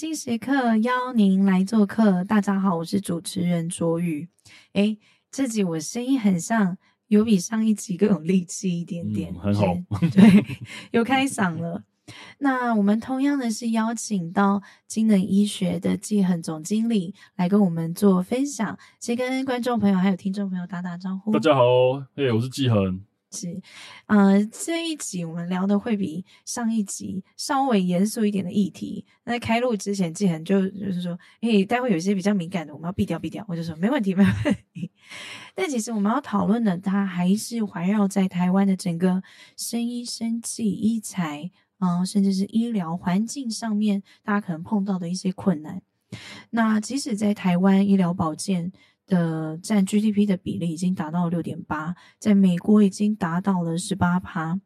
心时刻邀您来做客。大家好，我是主持人卓宇。诶，这集我声音很像，有比上一集更有力气一点点，嗯、很好。对，有开嗓了。那我们同样的是邀请到金能医学的季恒总经理来跟我们做分享，先跟观众朋友还有听众朋友打打招呼。大家好，哎，我是季恒。是，呃，这一集我们聊的会比上一集稍微严肃一点的议题。那开录之前，季恒就就是说，诶，待会有一些比较敏感的，我们要避掉避掉。我就说没问题，没问题。但其实我们要讨论的，它还是环绕在台湾的整个生医、生技、医材。啊、甚至是医疗环境上面，大家可能碰到的一些困难。那即使在台湾，医疗保健的占 GDP 的比例已经达到六点八，在美国已经达到了十八趴。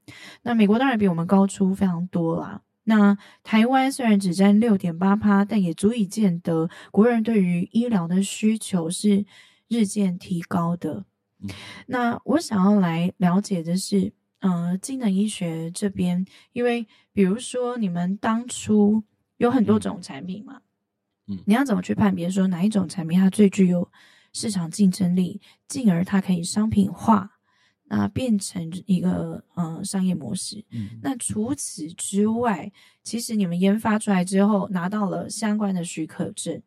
那美国当然比我们高出非常多啦。那台湾虽然只占六点八趴，但也足以见得国人对于医疗的需求是日渐提高的。那我想要来了解的是。呃，精能医学这边，因为比如说你们当初有很多种产品嘛，嗯，你要怎么去判别说哪一种产品它最具有市场竞争力，进而它可以商品化，那变成一个呃商业模式。嗯，那除此之外，其实你们研发出来之后拿到了相关的许可证，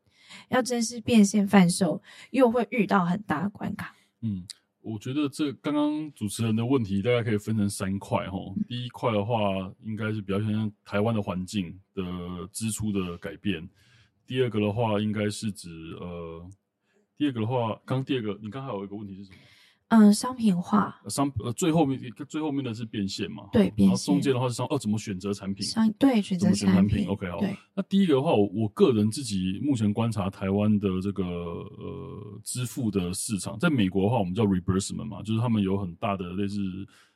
要正式变现贩售，又会遇到很大的关卡。嗯。我觉得这刚刚主持人的问题大概可以分成三块哈。第一块的话，应该是比较像台湾的环境的支出的改变。第二个的话，应该是指呃，第二个的话，刚第二个，你刚才有一个问题是什么？嗯，商品化，商呃最后面最后面的是变现嘛？对，变现。然后中间的话是商哦，怎么选择产品？商对选择产品。OK，好。那第一个的话，我我个人自己目前观察台湾的这个呃支付的市场，在美国的话，我们叫 reimbursement 嘛，就是他们有很大的类似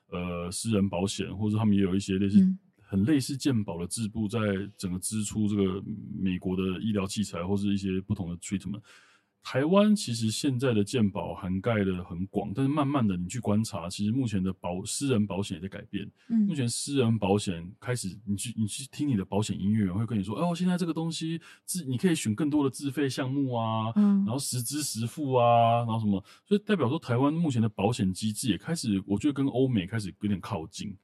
呃私人保险，或者他们也有一些类似、嗯、很类似健保的制度，在整个支出这个美国的医疗器材或是一些不同的 treatment。台湾其实现在的健保涵盖的很广，但是慢慢的你去观察，其实目前的保私人保险也在改变。嗯，目前私人保险开始，你去你去听你的保险音乐员会跟你说，哦，现在这个东西自你可以选更多的自费项目啊，嗯，然后实支实付啊，然后什么，所以代表说台湾目前的保险机制也开始，我觉得跟欧美开始有点靠近。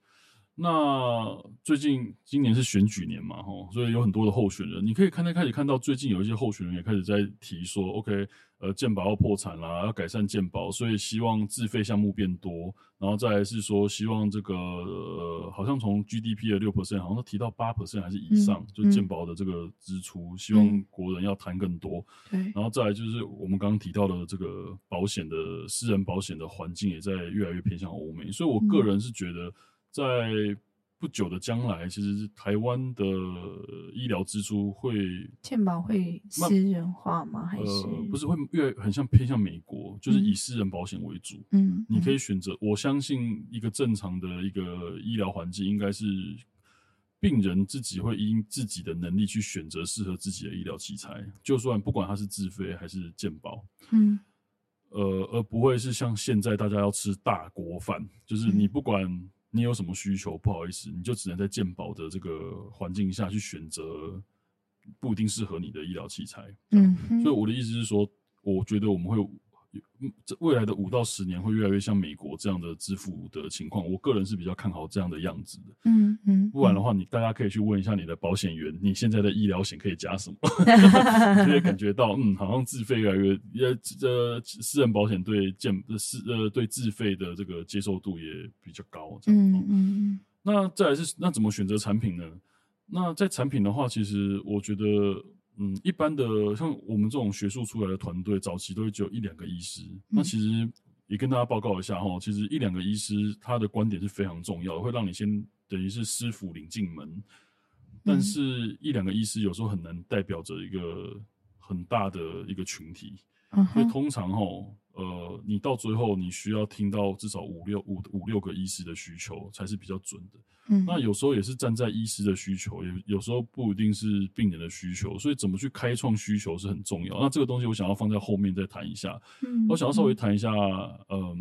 那最近今年是选举年嘛，吼，所以有很多的候选人，你可以看，开始看到最近有一些候选人也开始在提说，OK，呃，健保要破产啦，要改善健保，所以希望自费项目变多，然后再来是说希望这个呃，好像从 GDP 的六 percent，好像都提到八 percent 还是以上，嗯、就健保的这个支出，嗯、希望国人要谈更多。对，然后再来就是我们刚刚提到的这个保险的私人保险的环境也在越来越偏向欧美，所以我个人是觉得。在不久的将来，其实台湾的医疗支出会健保会私人化吗？还是、呃、不是会越很像偏向美国，就是以私人保险为主。嗯，你可以选择。我相信一个正常的一个医疗环境，应该是病人自己会因自己的能力去选择适合自己的医疗器材，就算不管他是自费还是健保。嗯，呃，而不会是像现在大家要吃大锅饭，就是你不管。你有什么需求？不好意思，你就只能在健保的这个环境下去选择不一定适合你的医疗器材。嗯，所以我的意思是说，我觉得我们会未来的五到十年会越来越像美国这样的支付的情况。我个人是比较看好这样的样子的。嗯嗯，不然的话，你大家可以去问一下你的保险员，你现在的医疗险可以加什么？你就会感觉到，嗯，好像自费越来越，呃，这私人保险对健私呃对自费的这个接受度也比较高。这样。嗯嗯嗯。那再来是那怎么选择产品呢？那在产品的话，其实我觉得。嗯，一般的像我们这种学术出来的团队，早期都会只有一两个医师。嗯、那其实也跟大家报告一下哈，其实一两个医师他的观点是非常重要的，会让你先等于是师傅领进门。但是，一两个医师有时候很难代表着一个很大的一个群体，嗯、所以通常哈。呃，你到最后你需要听到至少五六五五六个医师的需求才是比较准的。嗯，那有时候也是站在医师的需求，也有时候不一定是病人的需求，所以怎么去开创需求是很重要。那这个东西我想要放在后面再谈一下。嗯，我想要稍微谈一下，嗯、呃，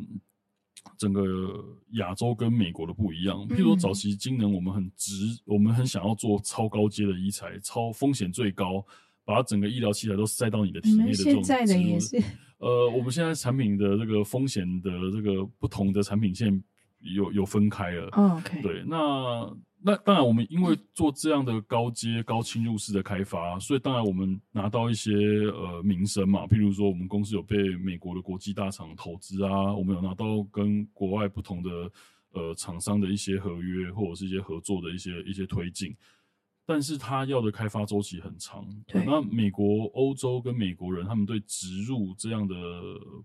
整个亚洲跟美国的不一样。譬如说，早期金能我们很直，我们很想要做超高阶的医材，超风险最高，把整个医疗器材都塞到你的体内的这种。现在的也是。呃，我们现在产品的这个风险的这个不同的产品线有有分开了。Oh, OK。对，那。那当然，我们因为做这样的高阶、高侵入式的开发，所以当然我们拿到一些呃名声嘛。譬如说，我们公司有被美国的国际大厂投资啊，我们有拿到跟国外不同的呃厂商的一些合约或者是一些合作的一些一些推进。但是他要的开发周期很长。对。那美国、欧洲跟美国人，他们对植入这样的，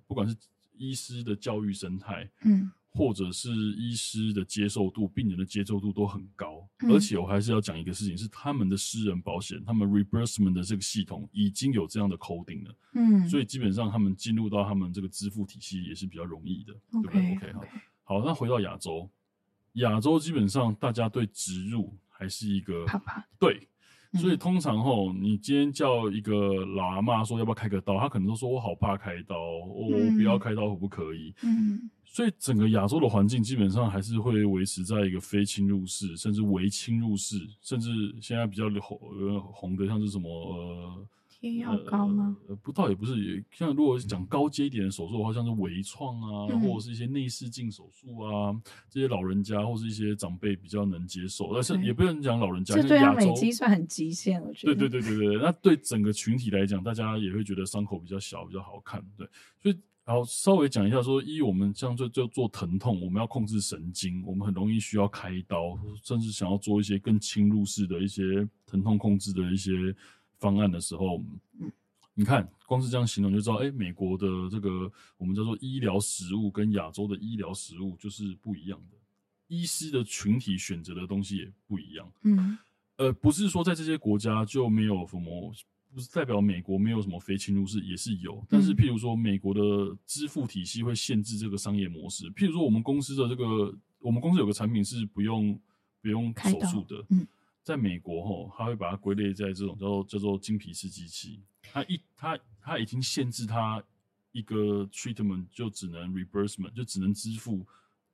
不管是医师的教育生态，嗯。或者是医师的接受度、病人的接受度都很高，嗯、而且我还是要讲一个事情，是他们的私人保险，他们 reimbursement 的这个系统已经有这样的 coding 了，嗯，所以基本上他们进入到他们这个支付体系也是比较容易的对不对？OK，好，好，那回到亚洲，亚洲基本上大家对植入还是一个怕怕，对。所以通常吼，你今天叫一个老阿妈说要不要开个刀，他可能都说我好怕开刀，我不要开刀可不可以？嗯，所以整个亚洲的环境基本上还是会维持在一个非侵入式，甚至微侵入式，甚至现在比较红红的像是什么呃。贴药膏吗？呃，不，倒也不是。也像如果是讲高阶一点的手术的话，像是微创啊，嗯、或者是一些内视镜手术啊，这些老人家或是一些长辈比较能接受。但是也不能讲老人家，这对他们已经算很极限了。我觉得。对对对对对，那对整个群体来讲，大家也会觉得伤口比较小，比较好看。对，所以然后稍微讲一下说，一我们像就就做疼痛，我们要控制神经，我们很容易需要开刀，甚至想要做一些更侵入式的一些疼痛控制的一些。方案的时候，你看，光是这样形容就知道，哎、欸，美国的这个我们叫做医疗实物跟亚洲的医疗实物就是不一样的，医师的群体选择的东西也不一样。嗯，呃，不是说在这些国家就没有什么，不是代表美国没有什么非侵入式，也是有。但是，譬如说，美国的支付体系会限制这个商业模式。譬如说，我们公司的这个，我们公司有个产品是不用不用手术的。嗯。在美国，吼，他会把它归类在这种叫做叫做精皮式机器。它一它它已经限制它一个 treatment 就只能 reimbursement 就只能支付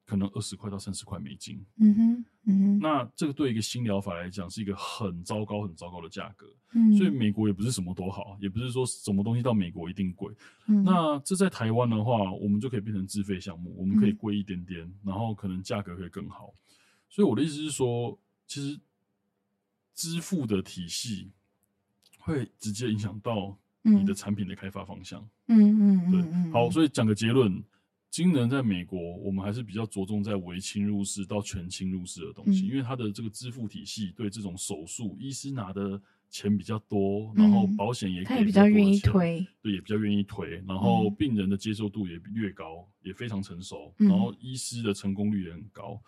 可能二十块到三十块美金。嗯哼，嗯哼。那这个对一个新疗法来讲是一个很糟糕很糟糕的价格。嗯。所以美国也不是什么都好，也不是说什么东西到美国一定贵。嗯。那这在台湾的话，我们就可以变成自费项目，我们可以贵一点点，然后可能价格会更好。所以我的意思是说，其实。支付的体系会直接影响到你的产品的开发方向。嗯嗯对嗯，好，所以讲个结论，金能在美国，我们还是比较着重在微侵入式到全侵入式的东西，嗯、因为它的这个支付体系对这种手术，医师拿的钱比较多，然后保险也也比较愿意推，对，也比较愿意推，然后病人的接受度也越高，也非常成熟，然后医师的成功率也很高。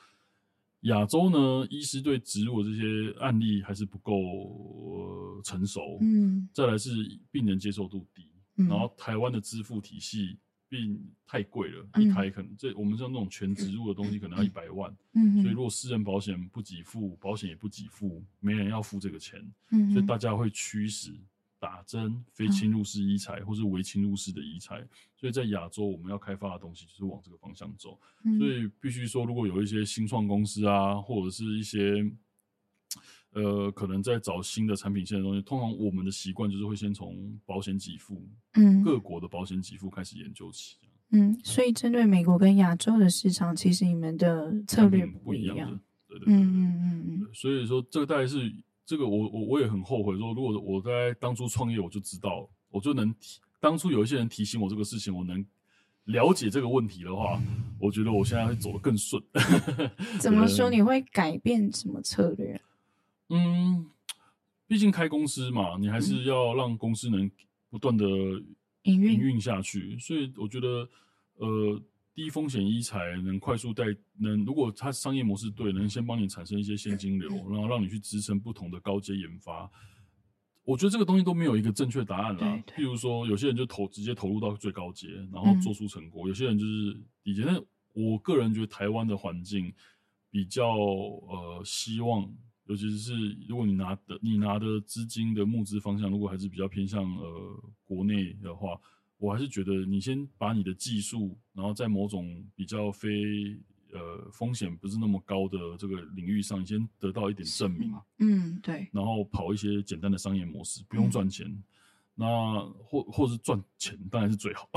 亚洲呢，医师对植入这些案例还是不够、呃、成熟。嗯，再来是病人接受度低，嗯、然后台湾的支付体系并太贵了，嗯、一台可能这我们像那种全植入的东西可能要一百万。嗯，所以如果私人保险不给付，保险也不给付，没人要付这个钱。嗯，所以大家会驱使。打针非侵入式医材，或是微侵入式的医材，所以在亚洲我们要开发的东西就是往这个方向走。所以必须说，如果有一些新创公司啊，或者是一些呃，可能在找新的产品线的东西，通常我们的习惯就是会先从保险给付，嗯，各国的保险给付开始研究起。嗯，所以针对美国跟亚洲的市场，其实你们的策略不一样。对对对，嗯嗯嗯，所以说这个大概是。这个我我我也很后悔，说如果我在当初创业，我就知道，我就能提当初有一些人提醒我这个事情，我能了解这个问题的话，我觉得我现在会走得更顺。怎么说？你会改变什么策略？嗯，毕竟开公司嘛，你还是要让公司能不断的营运营运下去，所以我觉得呃。低风险医材能快速带能，如果它商业模式对，能先帮你产生一些现金流，然后让你去支撑不同的高阶研发。我觉得这个东西都没有一个正确答案啦。譬如说，有些人就投直接投入到最高阶，然后做出成果；有些人就是低阶。但我个人觉得台湾的环境比较呃，希望，尤其是如果你拿的你拿的资金的募资方向，如果还是比较偏向呃国内的话。我还是觉得你先把你的技术，然后在某种比较非呃风险不是那么高的这个领域上，你先得到一点证明。嗯，对。然后跑一些简单的商业模式，不用赚钱。嗯、那或或是赚钱当然是最好，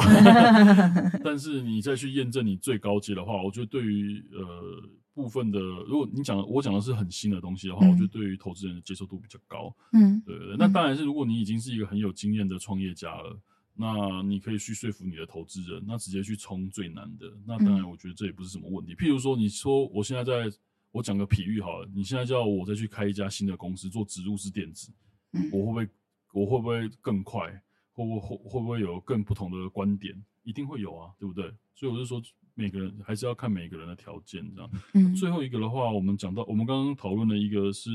但是你再去验证你最高阶的话，我觉得对于呃。部分的，如果你讲的我讲的是很新的东西的话，嗯、我觉得对于投资人的接受度比较高。嗯，对。那当然是，如果你已经是一个很有经验的创业家了，那你可以去说服你的投资人，那直接去冲最难的。那当然，我觉得这也不是什么问题。嗯、譬如说，你说我现在在，我讲个比喻好了，你现在叫我再去开一家新的公司做植入式电子，嗯、我会不会我会不会更快？会不会会不会有更不同的观点？一定会有啊，对不对？所以我就说。每个人还是要看每个人的条件，这样。嗯。最后一个的话，我们讲到，我们刚刚讨论的一个是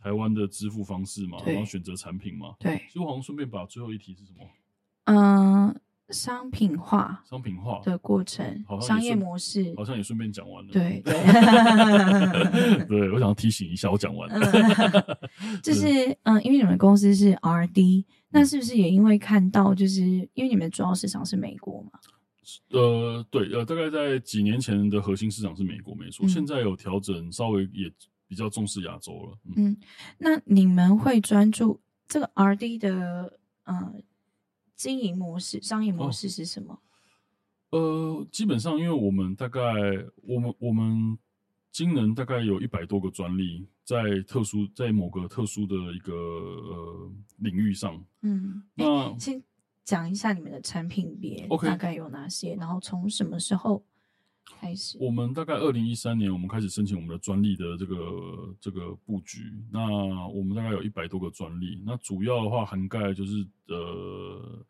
台湾的支付方式嘛，然后选择产品嘛。对。所以我好像顺便把最后一题是什么？嗯、呃，商品化。商品化的过程，商业模式，好像也顺便讲完了。对对。对，我想要提醒一下，我讲完了。就是嗯，因为你们公司是 R&D，那是不是也因为看到，就是因为你们主要市场是美国嘛？呃，对，呃，大概在几年前的核心市场是美国，没错。嗯、现在有调整，稍微也比较重视亚洲了。嗯，嗯，那你们会专注这个 R&D 的呃经营模式、商业模式是什么？哦、呃，基本上，因为我们大概我们我们金人大概有一百多个专利，在特殊在某个特殊的一个呃领域上。嗯，那先。讲一下你们的产品别大概有哪些然后从什么时候开始？我们大概二零一三年，我们开始申请我们的专利的这个这个布局。那我们大概有一百多个专利。那主要的话涵盖就是呃，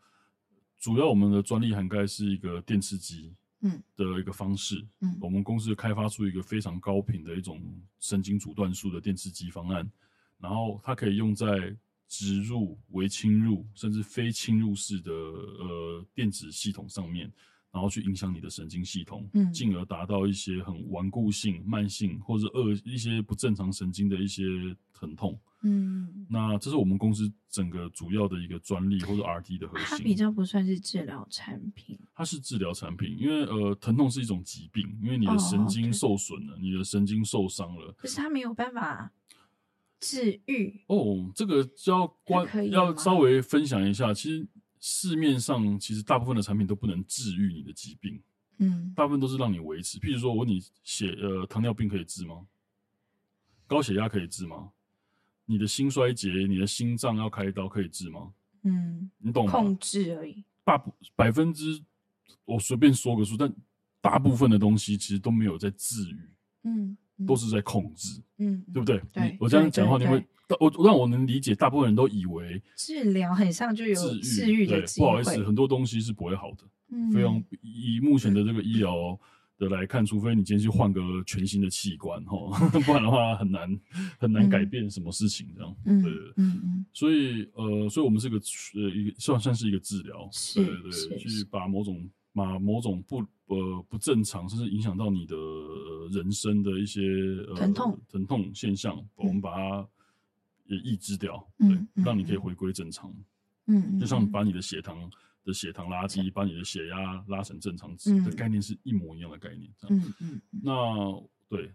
主要我们的专利涵盖是一个电刺激嗯的一个方式。嗯，我们公司开发出一个非常高频的一种神经阻断术的电刺激方案，然后它可以用在。植入、微侵入，甚至非侵入式的呃电子系统上面，然后去影响你的神经系统，嗯，进而达到一些很顽固性、慢性或者恶一些不正常神经的一些疼痛，嗯，那这是我们公司整个主要的一个专利或者 R&D 的核心。它比较不算是治疗产品，它是治疗产品，因为呃，疼痛是一种疾病，因为你的神经受损了，哦、你的神经受伤了，可是它没有办法。治愈哦，这个就要关要稍微分享一下。其实市面上其实大部分的产品都不能治愈你的疾病，嗯，大部分都是让你维持。譬如说，我问你血呃糖尿病可以治吗？高血压可以治吗？你的心衰竭，你的心脏要开刀可以治吗？嗯，你懂吗？控制而已。大部百分之我随便说个数，但大部分的东西其实都没有在治愈，嗯。都是在控制，嗯，对不对？对，我这样讲的话，你会，我让我能理解，大部分人都以为治疗很像就有治愈的机会。不好意思，很多东西是不会好的。嗯，非常以目前的这个医疗的来看，除非你今天去换个全新的器官哈，不然的话很难很难改变什么事情这样。嗯，对，嗯嗯。所以呃，所以我们是个呃一个算算是一个治疗，对对对，去把某种。把某种不呃不正常，甚至影响到你的人生的一些呃疼痛疼痛现象，嗯、我们把它也抑制掉，嗯、对，让你可以回归正常。嗯，就像把你的血糖的血糖拉低，嗯、把你的血压拉成正常值的概念是一模一样的概念。这样，嗯嗯。那对，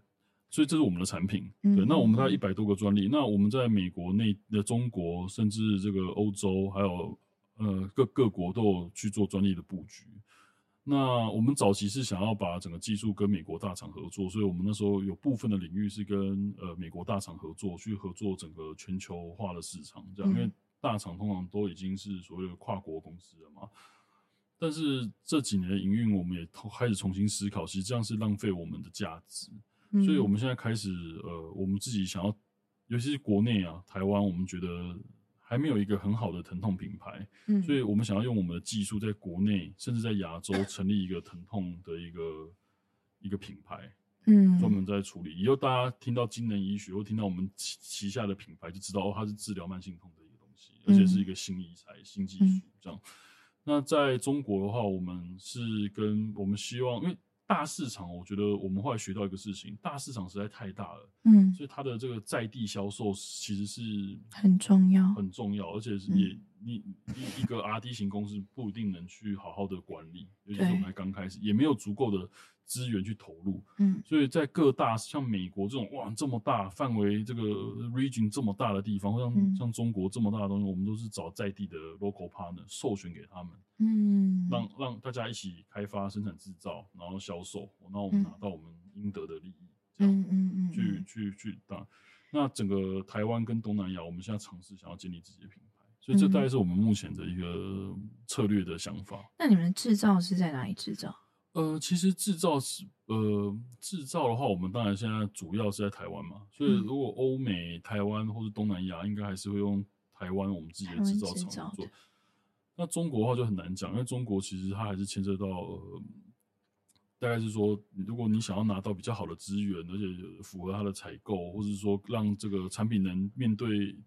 所以这是我们的产品。对，嗯、那我们大概一百多个专利。那我们在美国内的中国，甚至这个欧洲，还有呃各各国都有去做专利的布局。那我们早期是想要把整个技术跟美国大厂合作，所以我们那时候有部分的领域是跟呃美国大厂合作，去合作整个全球化的市场，这样，因为大厂通常都已经是所谓的跨国公司了嘛。但是这几年的营运，我们也开始重新思考，其实这样是浪费我们的价值，所以我们现在开始呃，我们自己想要，尤其是国内啊，台湾，我们觉得。还没有一个很好的疼痛品牌，嗯，所以我们想要用我们的技术，在国内甚至在亚洲成立一个疼痛的一个一个品牌，嗯，专门在处理。以后大家听到精能医学或听到我们旗旗下的品牌，就知道哦，它是治疗慢性痛的一个东西，而且是一个新医材、新技术这样。那在中国的话，我们是跟我们希望，因为。大市场，我觉得我们后来学到一个事情，大市场实在太大了，嗯，所以它的这个在地销售其实是很重要，很重要，而且是也、嗯、你一一个 R D 型公司不一定能去好好的管理，尤其是我们还刚开始，也没有足够的资源去投入。嗯，所以在各大像美国这种哇这么大范围这个 region 这么大的地方，或像、嗯、像中国这么大的东西，我们都是找在地的 local partner 授权给他们，嗯，让让大家一起开发、生产、制造，然后销售，然后我们拿到我们应得的利益，嗯嗯嗯，去去去打。那整个台湾跟东南亚，我们现在尝试想要建立自己的品牌，所以这大概是我们目前的一个策略的想法。那你们制造是在哪里制造？呃，其实制造是呃制造的话，我们当然现在主要是在台湾嘛。所以如果欧美、台湾或者东南亚，应该还是会用台湾我们自己的制造厂做。那中国的话就很难讲，因为中国其实它还是牵涉到呃，大概是说，如果你想要拿到比较好的资源，而且符合它的采购，或者是说让这个产品能面对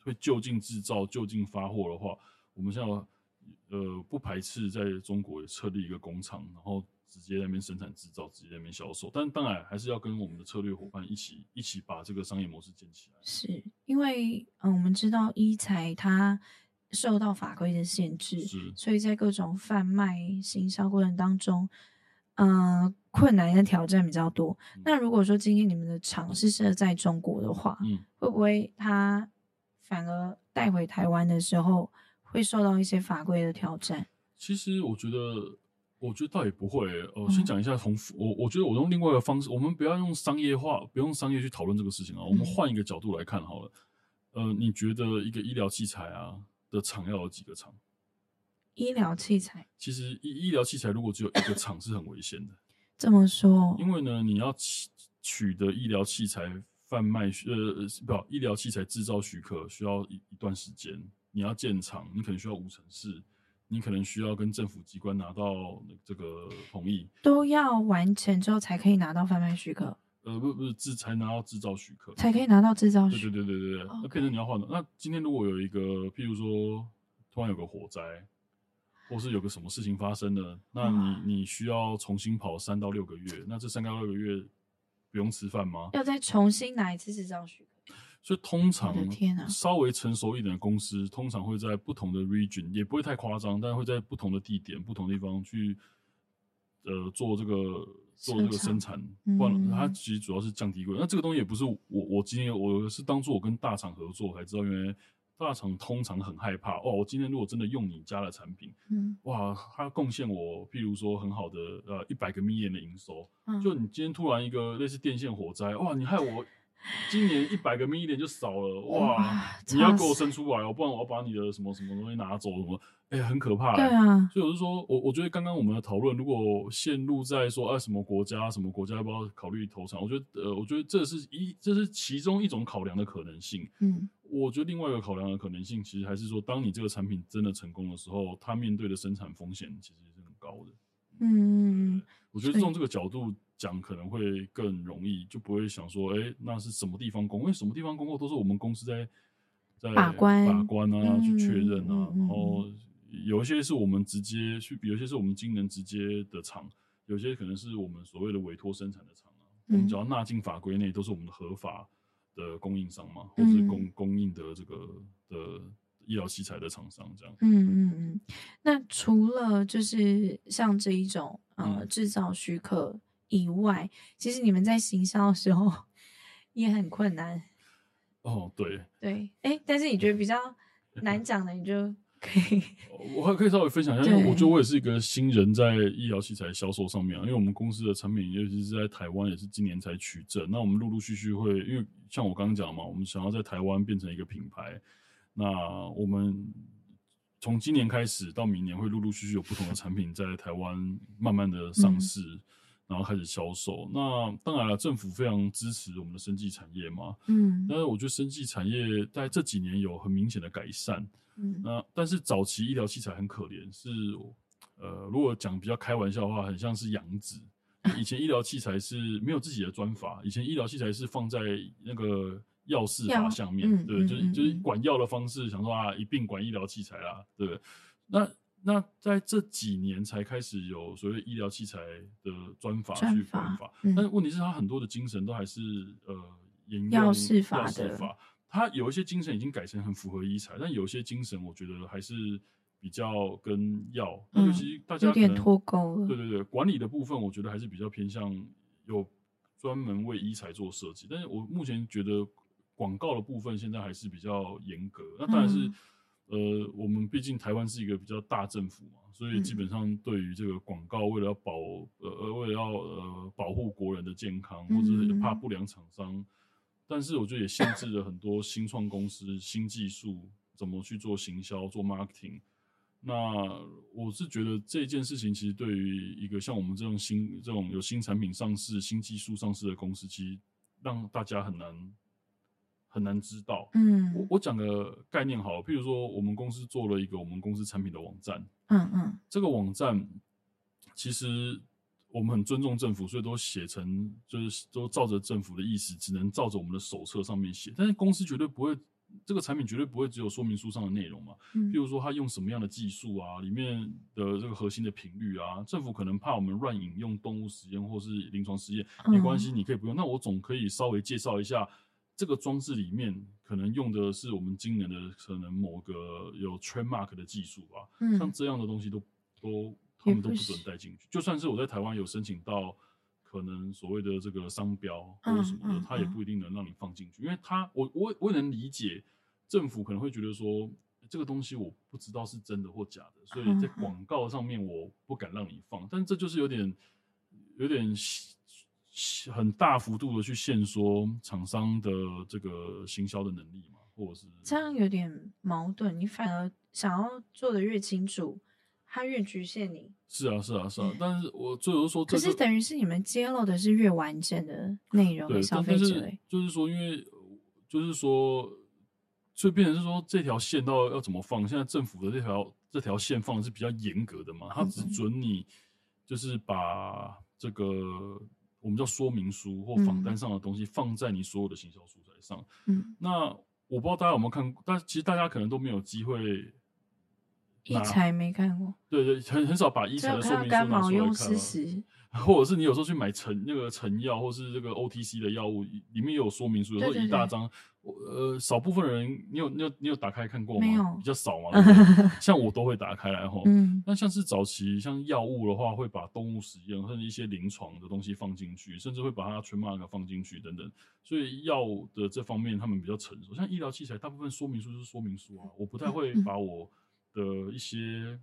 会就近制造、就近发货的话，我们现在。呃，不排斥在中国也设立一个工厂，然后直接在那边生产制造，直接在那边销售。但当然还是要跟我们的策略伙伴一起一起把这个商业模式建起来。是因为嗯，我们知道一材它受到法规的限制，是，所以在各种贩卖行销过程当中，嗯、呃，困难跟挑战比较多。嗯、那如果说今天你们的厂是设在中国的话，嗯，会不会它反而带回台湾的时候？会受到一些法规的挑战。其实我觉得，我觉得倒也不会。呃，嗯、先讲一下从我，我觉得我用另外一个方式，我们不要用商业化，不用商业去讨论这个事情啊。我们换一个角度来看好了。嗯、呃，你觉得一个医疗器材啊的厂要有几个厂？医疗器材。其实医医疗器材如果只有一个厂是很危险的。这么说？因为呢，你要取取得医疗器材贩卖呃不，医疗器材制造许可需要一一段时间。你要建厂，你可能需要无尘室，你可能需要跟政府机关拿到这个同意，都要完成之后才可以拿到贩卖许可。呃，不不是制才拿到制造许可，才可以拿到制造许可。对对对对对.那变成你要换的。那今天如果有一个，譬如说突然有个火灾，或是有个什么事情发生了，那你、哦、你需要重新跑三到六个月，那这三到六个月不用吃饭吗？要再重新拿一次制造许可。所以通常稍微成熟一点的公司，通常会在不同的 region，也不会太夸张，但会在不同的地点、不同地方去，呃，做这个做这个生产。不然它其实主要是降低贵。那这个东西也不是我我今天我是当初我跟大厂合作才知道，因为大厂通常很害怕哦。我今天如果真的用你家的产品，嗯，哇，它贡献我，譬如说很好的呃一百个 million 的营收，就你今天突然一个类似电线火灾，哇，你害我。今年一百个 million 就少了哇！你要给我生出来哦，不然我要把你的什么什么东西拿走什么？哎、欸，很可怕。对啊，所以我是说，我我觉得刚刚我们的讨论，如果陷入在说啊什么国家什么国家要不要考虑投产，我觉得呃，我觉得这是一这是其中一种考量的可能性。嗯，我觉得另外一个考量的可能性，其实还是说，当你这个产品真的成功的时候，它面对的生产风险其实是很高的。嗯，我觉得从这个角度。讲可能会更容易，就不会想说，哎、欸，那是什么地方供？因为什么地方供货都是我们公司在在把关把关啊，嗯、去确认啊。嗯、然后有一些是我们直接去，有一些是我们经能直接的厂，有些可能是我们所谓的委托生产的厂啊。嗯、我们只要纳进法规内，都是我们的合法的供应商嘛，或是供供应的这个的医疗器材的厂商这样。嗯嗯嗯。那除了就是像这一种呃制造许可。以外，其实你们在行销的时候也很困难。哦，对对，哎，但是你觉得比较难讲的，你就可以。我还可以稍微分享一下，因为我觉得我也是一个新人在医疗器材销售上面啊。因为我们公司的产品，尤其是在台湾，也是今年才取证。那我们陆陆续续会，因为像我刚刚讲嘛，我们想要在台湾变成一个品牌。那我们从今年开始到明年，会陆陆续续有不同的产品在台湾慢慢的上市。嗯然后开始销售，那当然了，政府非常支持我们的生技产业嘛，嗯，但是我觉得生技产业在这几年有很明显的改善，嗯，那但是早期医疗器材很可怜，是呃，如果讲比较开玩笑的话，很像是养子，以前医疗器材是没有自己的专法，以前医疗器材是放在那个药事法下面，嗯、对，就是就是管药的方式，想说啊一并管医疗器材啦，对，那。那在这几年才开始有所谓医疗器材的专法去管法，嗯、但是问题是，他很多的精神都还是呃沿用药事法的。他有一些精神已经改成很符合医材，但有些精神我觉得还是比较跟药，嗯、尤其大家有点脱钩了。对对对，管理的部分我觉得还是比较偏向有专门为医材做设计，但是我目前觉得广告的部分现在还是比较严格。那当然是。嗯呃，我们毕竟台湾是一个比较大政府嘛，所以基本上对于这个广告，为了要保呃呃，为了要呃保护国人的健康，或者是怕不良厂商，嗯、但是我觉得也限制了很多新创公司、新技术怎么去做行销、做 marketing。那我是觉得这件事情其实对于一个像我们这种新这种有新产品上市、新技术上市的公司，其实让大家很难。很难知道，嗯，我我讲个概念好了，譬如说我们公司做了一个我们公司产品的网站，嗯嗯，这个网站其实我们很尊重政府，所以都写成就是都照着政府的意思，只能照着我们的手册上面写。但是公司绝对不会，这个产品绝对不会只有说明书上的内容嘛，嗯，譬如说它用什么样的技术啊，里面的这个核心的频率啊，政府可能怕我们乱引用动物实验或是临床实验，没关系，你可以不用，那我总可以稍微介绍一下。这个装置里面可能用的是我们今年的可能某个有 trademark 的技术吧，嗯，像这样的东西都都他们都不准带进去。就算是我在台湾有申请到可能所谓的这个商标或者什么的，他也不一定能让你放进去，因为他我我我也能理解政府可能会觉得说这个东西我不知道是真的或假的，所以在广告上面我不敢让你放，但这就是有点有点。很大幅度的去限缩厂商的这个行销的能力嘛，或者是这样有点矛盾。你反而想要做的越清楚，它越局限你。是啊，是啊，是啊。但是我最后说，可是等于是你们揭露的是越完整的内容给消费者。就是说，因为就是说，就变成是说，这条线到要怎么放？现在政府的这条这条线放的是比较严格的嘛，它只准你就是把这个。我们叫说明书或访单上的东西放在你所有的行销素材上。嗯，那我不知道大家有没有看过，但其实大家可能都没有机会。一财没看过。对对，很很少把一财的说明书拿出来看。或者是你有时候去买成那个成药，或是这个 OTC 的药物，里面也有说明书，有时候一大张。呃，少部分人，你有你有你有打开看过吗？比较少嘛。像我都会打开来哈。嗯。那像是早期像药物的话，会把动物实验或者一些临床的东西放进去，甚至会把它 trademark 放进去等等。所以药的这方面他们比较成熟。像医疗器材，大部分说明书就是说明书啊，我不太会 把我的一些。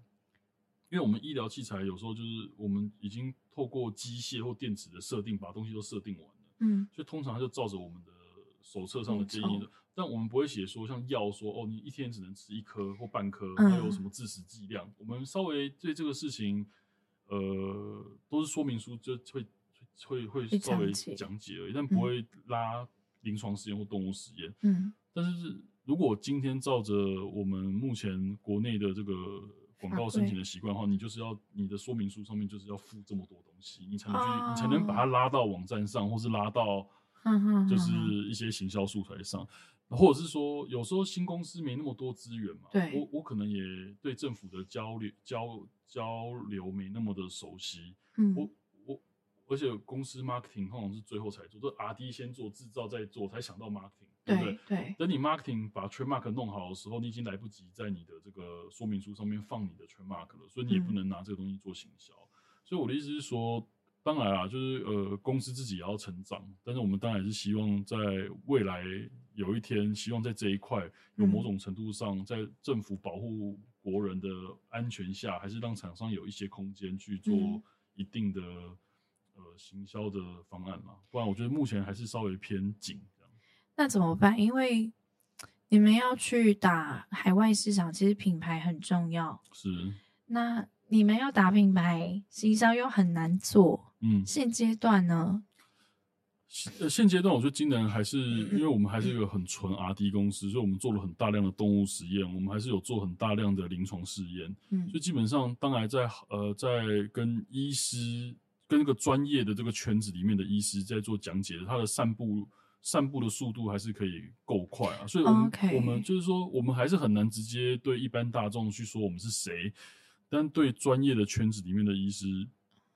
因为我们医疗器材有时候就是我们已经透过机械或电子的设定，把东西都设定完了，嗯，所以通常就照着我们的手册上的建议的，但我们不会写说像药说哦，你一天只能吃一颗或半颗，还有什么致死剂量，我们稍微对这个事情，呃，都是说明书就会会会稍微讲解而已，但不会拉临床实验或动物实验，嗯，但是如果今天照着我们目前国内的这个。广告申请的习惯的话，你就是要你的说明书上面就是要附这么多东西，你才能去，哦、你才能把它拉到网站上，或是拉到，就是一些行销素材上，嗯，或者是说，有时候新公司没那么多资源嘛，对，我我可能也对政府的交流交交流没那么的熟悉，嗯，我。而且公司 marketing 通常是最后才做，都 R&D 先做，制造再做，才想到 marketing，对不对？对。等你 marketing 把 trademark 弄好的时候，你已经来不及在你的这个说明书上面放你的 trademark 了，所以你也不能拿这个东西做行销。嗯。所以我的意思是说，当然啊，就是呃，公司自己也要成长，但是我们当然也是希望在未来有一天，希望在这一块有某种程度上，在政府保护国人的安全下，还是让厂商有一些空间去做一定的。呃，行销的方案嘛，不然我觉得目前还是稍微偏紧。那怎么办？因为你们要去打海外市场，其实品牌很重要。是。那你们要打品牌，行销又很难做。嗯。现阶段呢？现现阶段，我觉得今年还是，因为我们还是一个很纯 R&D 公司，所以我们做了很大量的动物实验，我们还是有做很大量的临床试验。嗯。所以基本上，当然在呃，在跟医师。跟那个专业的这个圈子里面的医师在做讲解的，他的散布散步的速度还是可以够快啊，所以我们.我们就是说，我们还是很难直接对一般大众去说我们是谁，但对专业的圈子里面的医师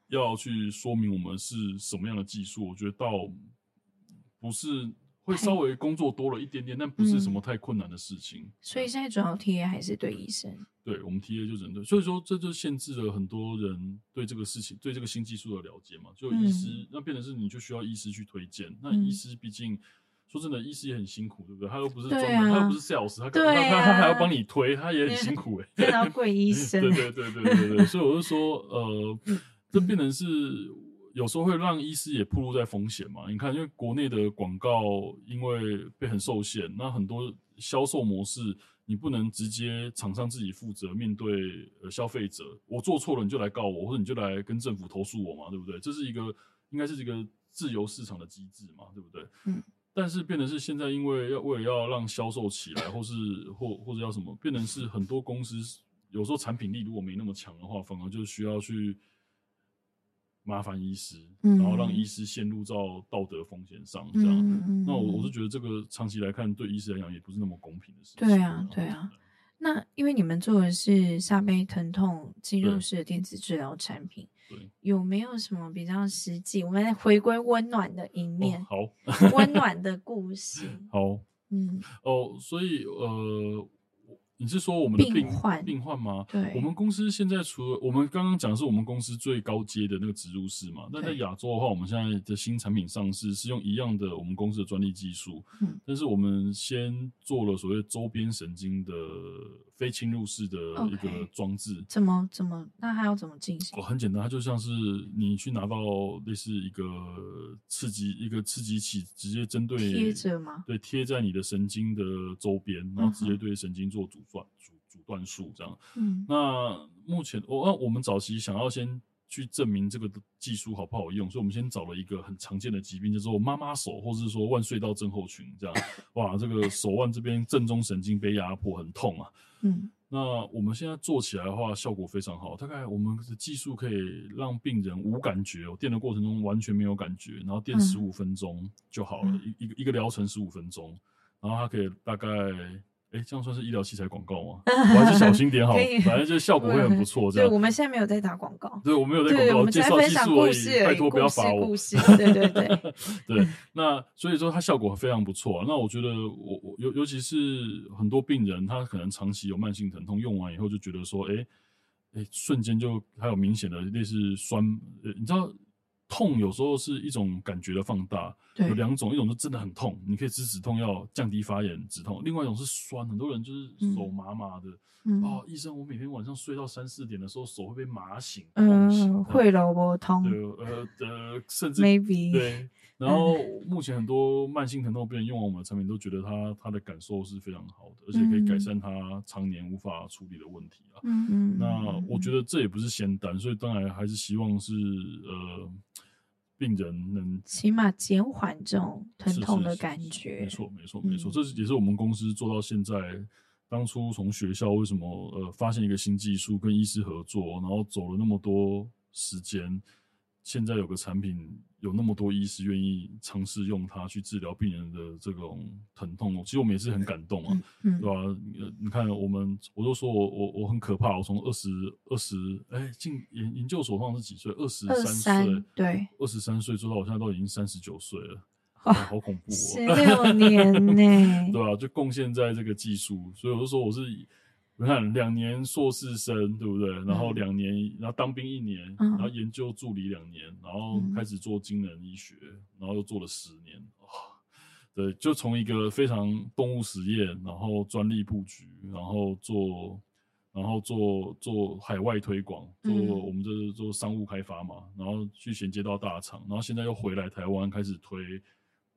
要去说明我们是什么样的技术，我觉得倒不是会稍微工作多了一点点，但不是什么太困难的事情。嗯、所以现在主要 TA 还是对医生，对我们 TA 就针对，所以说这就限制了很多人对这个事情、对这个新技术的了解嘛。就医师，那、嗯、变成是你就需要医师去推荐。那医师毕竟。说真的，医师也很辛苦，对不对？他又不是专门，啊、他又不是 sales，他、啊、他他他还要帮你推，他也很辛苦哎。真的要贵医生。对对对对对对，所以我就说，呃，这变成是有时候会让医师也暴露在风险嘛。你看，因为国内的广告因为被很受限，那很多销售模式你不能直接厂商自己负责面对呃消费者，我做错了你就来告我，或者你就来跟政府投诉我嘛，对不对？这是一个应该是一个自由市场的机制嘛，对不对？嗯。但是变成是现在，因为要为了要让销售起来，或是或或者要什么，变成是很多公司有时候产品力如果没那么强的话，反而就需要去麻烦医师，嗯、然后让医师陷入到道德风险上，这样。嗯嗯、那我我是觉得这个长期来看，对医师来讲也不是那么公平的事情。对啊，对啊。那因为你们做的是下背疼痛肌肉式的电子治疗产品。对，有没有什么比较实际？我们来回归温暖的一面，哦、好，温暖的故事。好，嗯，哦，所以呃。你是说我们的病病患，病患吗？对，我们公司现在除了我们刚刚讲的是我们公司最高阶的那个植入式嘛，那在亚洲的话，我们现在的新产品上市是用一样的我们公司的专利技术，嗯，但是我们先做了所谓周边神经的非侵入式的一个装置。Okay, 怎么怎么？那它要怎么进行？哦，很简单，它就像是你去拿到类似一个刺激一个刺激器，直接针对贴着吗？对，贴在你的神经的周边，然后直接对神经做阻。断阻阻断术这样，嗯，那目前我那我们早期想要先去证明这个技术好不好用，所以我们先找了一个很常见的疾病，叫做妈妈手，或者是说腕隧道症候群这样。哇，这个手腕这边正中神经被压迫，很痛啊。嗯，那我们现在做起来的话，效果非常好。大概我们的技术可以让病人无感觉，我电的过程中完全没有感觉，然后电十五分钟就好了，一一个一个疗程十五分钟，然后它可以大概。哎，这样算是医疗器材广告吗？我还是小心点好，反正就是效果会很不错。这样，对，我们现在没有在打广告，对，我们没有在广告，介绍技术而已。拜托不要罚我。故事，对对对 对。那所以说，它效果非常不错。那我觉得，我我尤尤其是很多病人，他可能长期有慢性疼痛，用完以后就觉得说，哎哎，瞬间就还有明显的类似酸，呃你知道。痛有时候是一种感觉的放大，有两种，一种是真的很痛，你可以吃止痛药降低发炎止痛；另外一种是酸，很多人就是手麻麻的，嗯、哦，医生，我每天晚上睡到三四点的时候手会被麻醒，嗯，会了我痛，对，呃呃，甚至 maybe 对。然后目前很多慢性疼痛病人用完我们的产品，都觉得他他的感受是非常好的，而且可以改善他常年无法处理的问题啊。嗯嗯。那我觉得这也不是仙丹，所以当然还是希望是呃病人能起码减缓这种疼痛的感觉。没错没错没错，这是也是我们公司做到现在。当初从学校为什么呃发现一个新技术，跟医师合作，然后走了那么多时间。现在有个产品，有那么多医师愿意尝试用它去治疗病人的这种疼痛，其实我们也是很感动啊，嗯嗯、对吧？你看我们，我都说我我我很可怕，我从二十二十哎进研研究所上是几岁？二十三岁，对，二十三岁做到我现在都已经三十九岁了，哇好恐怖哦，十六年呢，对吧？就贡献在这个技术，所以我就说我是。你看，两年硕士生，对不对？然后两年，嗯、然后当兵一年，嗯、然后研究助理两年，然后开始做精人医学，嗯、然后又做了十年。哇，对，就从一个非常动物实验，然后专利布局，然后做，然后做做海外推广，做我们这是做商务开发嘛，然后去衔接到大厂，然后现在又回来台湾开始推。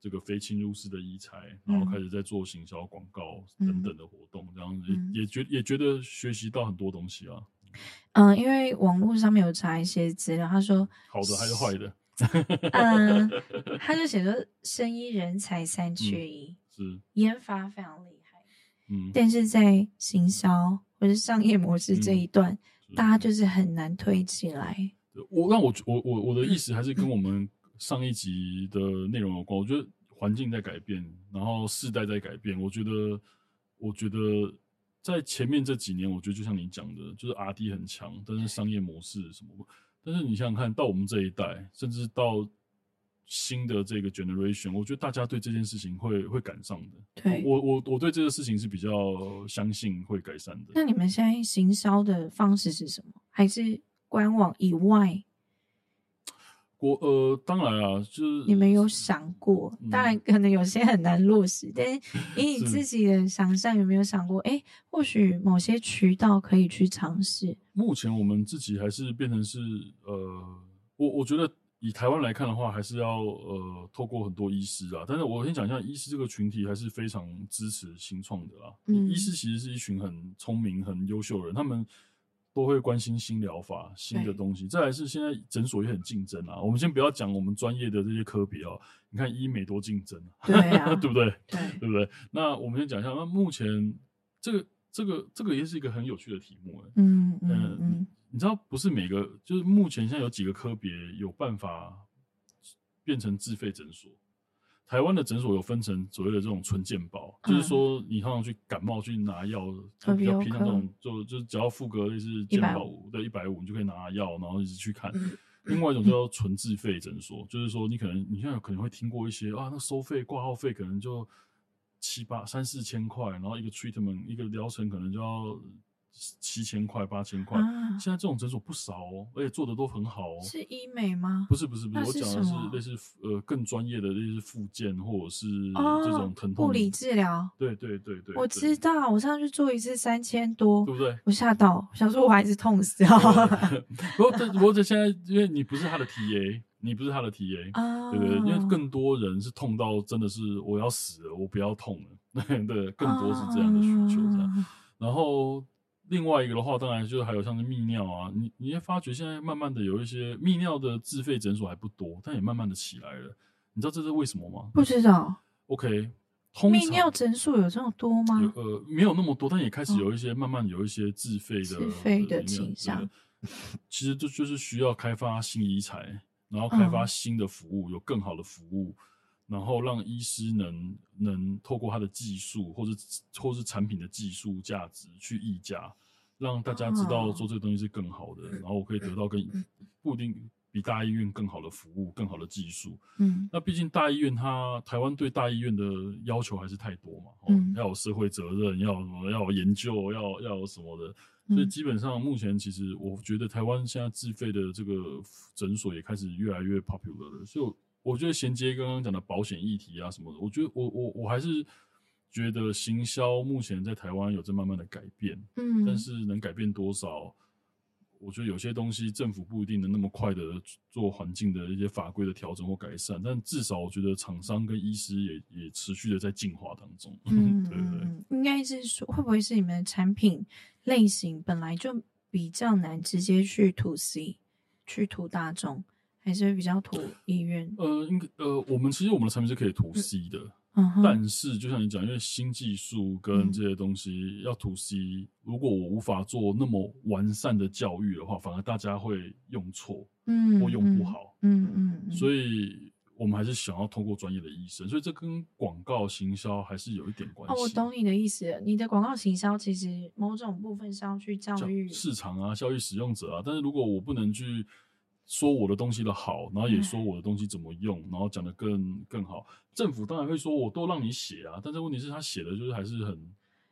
这个非侵入式的医材，然后开始在做行销广告等等的活动，嗯、这样子也觉也觉得学习到很多东西啊。嗯，因为网络上面有查一些资料，他说好的还是坏的。嗯，他就写说生医人才三缺一，嗯、是研发非常厉害，嗯，但是在行销或者商业模式这一段，嗯、大家就是很难推起来。我那我我我我的意思还是跟我们。上一集的内容有关，我觉得环境在改变，然后世代在改变。我觉得，我觉得在前面这几年，我觉得就像你讲的，就是 R&D 很强，但是商业模式什么，但是你想想看到我们这一代，甚至到新的这个 generation，我觉得大家对这件事情会会赶上的。对，我我我对这个事情是比较相信会改善的。那你们现在行销的方式是什么？还是官网以外？我呃，当然啊，就是你们有想过，嗯、当然可能有些很难落实，但是 以你自己的想象，有没有想过，哎，或许某些渠道可以去尝试？目前我们自己还是变成是呃，我我觉得以台湾来看的话，还是要呃，透过很多医师啊。但是我先讲一下，医师这个群体还是非常支持新创的啦。嗯，医师其实是一群很聪明、很优秀的人，他们。都会关心新疗法、新的东西。再来是现在诊所也很竞争啊。我们先不要讲我们专业的这些科别哦。你看医美多竞争，对啊，对不对？对，对不对？那我们先讲一下，那目前这个、这个、这个也是一个很有趣的题目。嗯嗯嗯，你知道不是每个，就是目前现在有几个科别有办法变成自费诊所。台湾的诊所有分成所谓的这种纯健保，嗯、就是说你通常去感冒去拿药，比较偏向这种就就只要付个类似健保的一百五，你就可以拿药，然后一直去看。嗯、另外一种叫纯自费诊所，嗯、就是说你可能你现在可能会听过一些啊，那收费挂号费可能就七八三四千块，然后一个 treatment 一个疗程可能就要。七千块、八千块，啊、现在这种诊所不少哦，而且做的都很好哦。是医美吗？不是，不是，不是，我讲的是类似呃更专业的类似复健或者是这种疼痛、物理治疗。对对对对，我知道，我上次做一次三千多，对不对？我吓到，想说我还是痛死了。不过这，不过这现在因为你不是他的 TA，你不是他的 TA，啊，对不对？因为更多人是痛到真的是我要死了，我不要痛了，对，更多是这样的需求这样，啊、然后。另外一个的话，当然就是还有像是泌尿啊，你你会发觉现在慢慢的有一些泌尿的自费诊所还不多，但也慢慢的起来了。你知道这是为什么吗？不知道。OK，泌尿诊所有这么多吗？呃，没有那么多，但也开始有一些、哦、慢慢有一些自费的自费的倾向。其实这就是需要开发新医材，然后开发新的服务，嗯、有更好的服务。然后让医师能能透过他的技术，或者或是产品的技术价值去议价，让大家知道做这个东西是更好的，然后我可以得到更不一定比大医院更好的服务、更好的技术。嗯，那毕竟大医院它台湾对大医院的要求还是太多嘛，哦，要有社会责任，要什么，要有研究，要要有什么的，所以基本上目前其实我觉得台湾现在自费的这个诊所也开始越来越 popular 了，所以。我觉得衔接刚刚讲的保险议题啊什么的，我觉得我我我还是觉得行销目前在台湾有在慢慢的改变，嗯，但是能改变多少，我觉得有些东西政府不一定能那么快的做环境的一些法规的调整或改善，但至少我觉得厂商跟医师也也持续的在进化当中，嗯，对对对，应该是说会不会是你们的产品类型本来就比较难直接去 to C 去 to 大众？还是会比较图医院。呃，应该呃，我们其实我们的产品是可以图 C 的，但是就像你讲，因为新技术跟这些东西要图 C，、嗯、如果我无法做那么完善的教育的话，反而大家会用错，嗯，或用不好，嗯嗯，所以我们还是想要通过专业的医生，所以这跟广告行销还是有一点关系。哦，我懂你的意思，你的广告行销其实某种部分是要去教育教市场啊，教育使用者啊，但是如果我不能去。说我的东西的好，然后也说我的东西怎么用，然后讲的更更好。政府当然会说，我都让你写啊，但是问题是，他写的就是还是很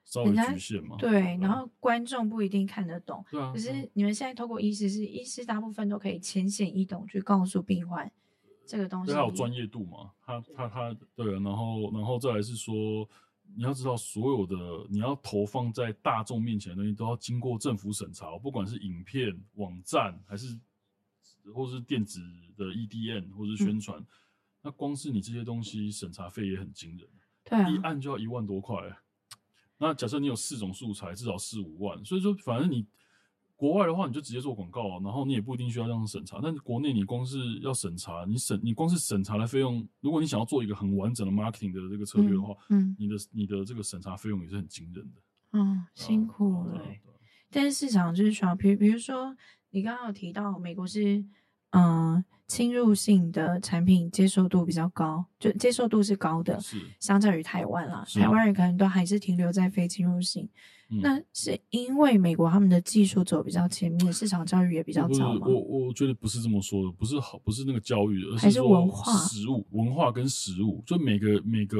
稍微局限嘛。对，对然后观众不一定看得懂。对啊。可是你们现在透过医师，是医师大部分都可以浅显易懂去告诉病患这个东西。他有专业度嘛？他他他，对啊。然后然后再来是说，你要知道，所有的你要投放在大众面前的东西，都要经过政府审查，不管是影片、网站还是。或是电子的 EDM 或是宣传，嗯、那光是你这些东西审查费也很惊人，对、啊，一案就要一万多块。那假设你有四种素材，至少四五万，所以说反正你国外的话，你就直接做广告，然后你也不一定需要这样审查。但是国内你光是要审查，你审你光是审查的费用，如果你想要做一个很完整的 marketing 的这个策略的话，嗯，嗯你的你的这个审查费用也是很惊人的。嗯，辛苦了。但是市场就是需要，比比如说。你刚刚有提到美国是嗯，侵入性的产品接受度比较高，就接受度是高的，是相较于台湾啦，台湾人可能都还是停留在非侵入性。嗯、那是因为美国他们的技术走比较前面，市场教育也比较早吗？我我觉得不是这么说的，不是好，不是那个教育，而是说文化、食物、文化跟食物，就每个每个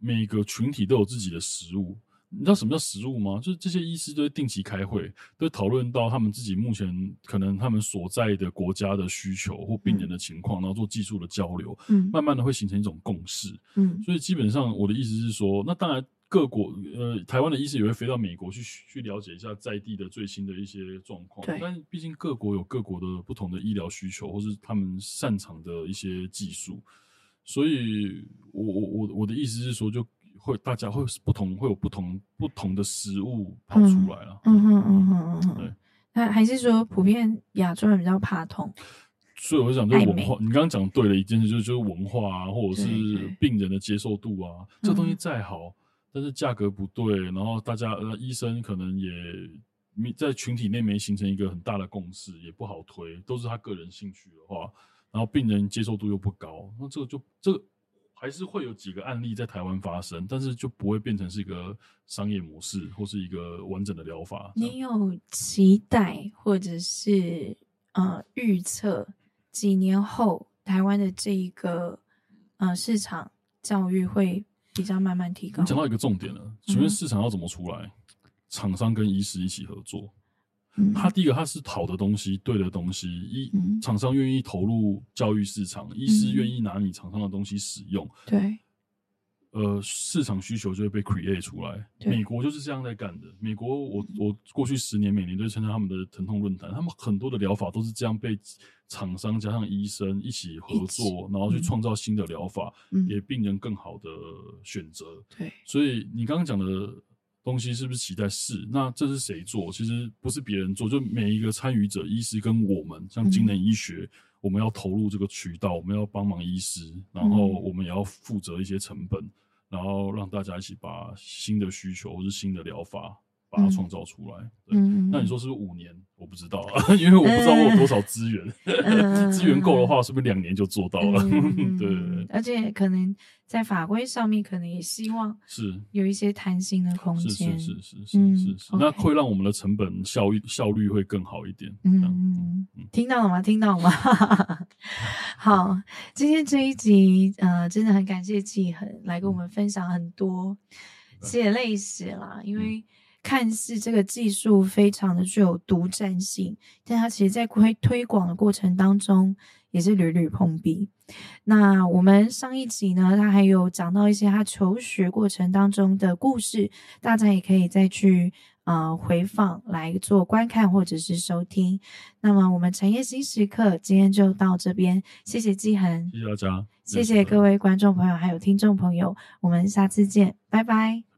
每个群体都有自己的食物。你知道什么叫实物吗？就是这些医师都会定期开会，都会讨论到他们自己目前可能他们所在的国家的需求或病人的情况，嗯、然后做技术的交流，嗯，慢慢的会形成一种共识，嗯，所以基本上我的意思是说，那当然。各国呃，台湾的医师也会飞到美国去去了解一下在地的最新的一些状况。对，但毕竟各国有各国的不同的医疗需求，或是他们擅长的一些技术，所以我我我我的意思是说，就会大家会不同，会有不同不同的食物跑出来了。嗯哼嗯哼嗯哼，对。那还是说，普遍亚洲人比较怕痛，所以我就讲，就是文化。你刚刚讲对了一件事，就是就是文化啊，或者是病人的接受度啊，这东西再好。但是价格不对，然后大家呃医生可能也没在群体内没形成一个很大的共识，也不好推，都是他个人兴趣的话，然后病人接受度又不高，那这个就这个还是会有几个案例在台湾发生，但是就不会变成是一个商业模式或是一个完整的疗法。你有期待或者是呃预测几年后台湾的这一个呃市场教育会？比较慢慢提高。你讲到一个重点了，请问市场要怎么出来？厂、嗯、商跟医师一起合作。嗯，他第一个他是好的东西，对的东西，医厂、嗯、商愿意投入教育市场，医师愿意拿你厂商的东西使用。对。呃，市场需求就会被 create 出来。美国就是这样在干的。美国我，我我过去十年每年都参加他们的疼痛论坛，他们很多的疗法都是这样被厂商加上医生一起合作，然后去创造新的疗法，嗯、给病人更好的选择。对，所以你刚刚讲的东西是不是期待？是。那这是谁做？其实不是别人做，就每一个参与者，医师跟我们，像精能医学，嗯、我们要投入这个渠道，我们要帮忙医师，然后我们也要负责一些成本。然后让大家一起把新的需求或是新的疗法把它创造出来。嗯，那你说是不是五年？我不知道啊，因为我不知道我有多少资源。嗯、资源够的话，是不是两年就做到了？嗯、对，对，对。而且可能在法规上面，可能也希望是有一些弹性的空间。是是是是是嗯。那会让我们的成本效率效率会更好一点。嗯嗯，听到了吗？听到了吗？好，今天这一集呃，真的很感谢季恒来跟我们分享很多血泪史啦，因为。看似这个技术非常的具有独占性，但它其实在推推广的过程当中也是屡屡碰壁。那我们上一集呢，他还有讲到一些他求学过程当中的故事，大家也可以再去呃回放来做观看或者是收听。那么我们产业新时刻今天就到这边，谢谢纪恒，谢谢大家，谢谢各位观众朋友还有听众朋友，我们下次见，拜拜。